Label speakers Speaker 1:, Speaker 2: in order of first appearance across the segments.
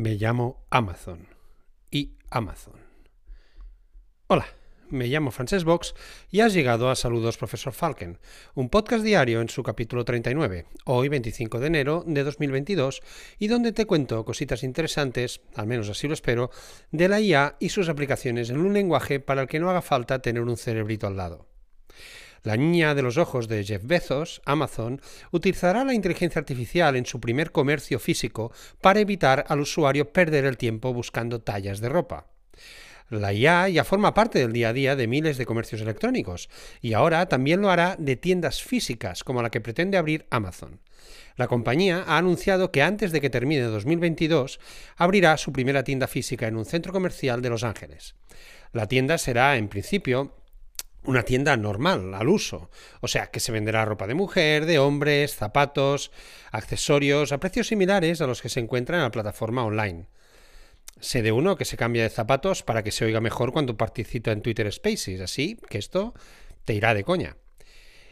Speaker 1: Me llamo Amazon y Amazon. Hola, me llamo Frances Box y has llegado a Saludos Profesor Falken, un podcast diario en su capítulo 39, hoy 25 de enero de 2022, y donde te cuento cositas interesantes, al menos así lo espero, de la IA y sus aplicaciones en un lenguaje para el que no haga falta tener un cerebrito al lado. La niña de los ojos de Jeff Bezos, Amazon, utilizará la inteligencia artificial en su primer comercio físico para evitar al usuario perder el tiempo buscando tallas de ropa. La IA ya forma parte del día a día de miles de comercios electrónicos y ahora también lo hará de tiendas físicas como la que pretende abrir Amazon. La compañía ha anunciado que antes de que termine 2022 abrirá su primera tienda física en un centro comercial de Los Ángeles. La tienda será, en principio, una tienda normal, al uso. O sea, que se venderá ropa de mujer, de hombres, zapatos, accesorios, a precios similares a los que se encuentran en la plataforma online. Sé de uno que se cambia de zapatos para que se oiga mejor cuando participa en Twitter Spaces, así que esto te irá de coña.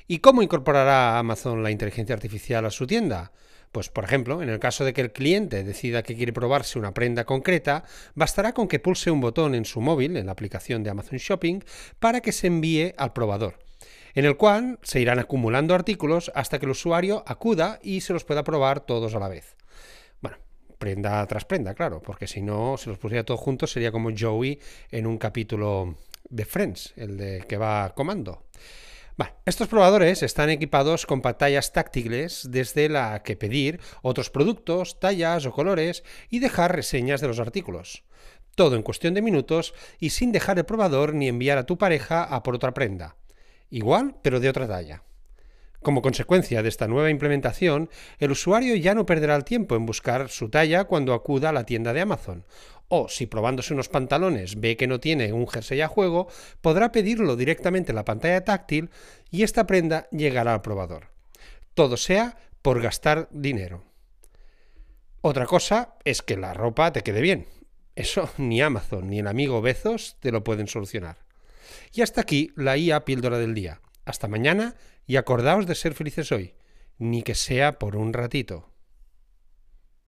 Speaker 1: ¿Y cómo incorporará Amazon la inteligencia artificial a su tienda? Pues, por ejemplo, en el caso de que el cliente decida que quiere probarse una prenda concreta, bastará con que pulse un botón en su móvil, en la aplicación de Amazon Shopping, para que se envíe al probador, en el cual se irán acumulando artículos hasta que el usuario acuda y se los pueda probar todos a la vez. Bueno, prenda tras prenda, claro, porque si no, se los pusiera todos juntos sería como Joey en un capítulo de Friends, el de que va comando estos probadores están equipados con pantallas táctiles desde la que pedir otros productos, tallas o colores y dejar reseñas de los artículos. Todo en cuestión de minutos y sin dejar el probador ni enviar a tu pareja a por otra prenda. Igual, pero de otra talla. Como consecuencia de esta nueva implementación, el usuario ya no perderá el tiempo en buscar su talla cuando acuda a la tienda de Amazon, o si probándose unos pantalones ve que no tiene un jersey a juego, podrá pedirlo directamente en la pantalla táctil y esta prenda llegará al probador. Todo sea por gastar dinero. Otra cosa es que la ropa te quede bien. Eso ni Amazon ni el amigo Bezos te lo pueden solucionar. Y hasta aquí la IA píldora del día. Hasta mañana y acordaos de ser felices hoy, ni que sea por un ratito.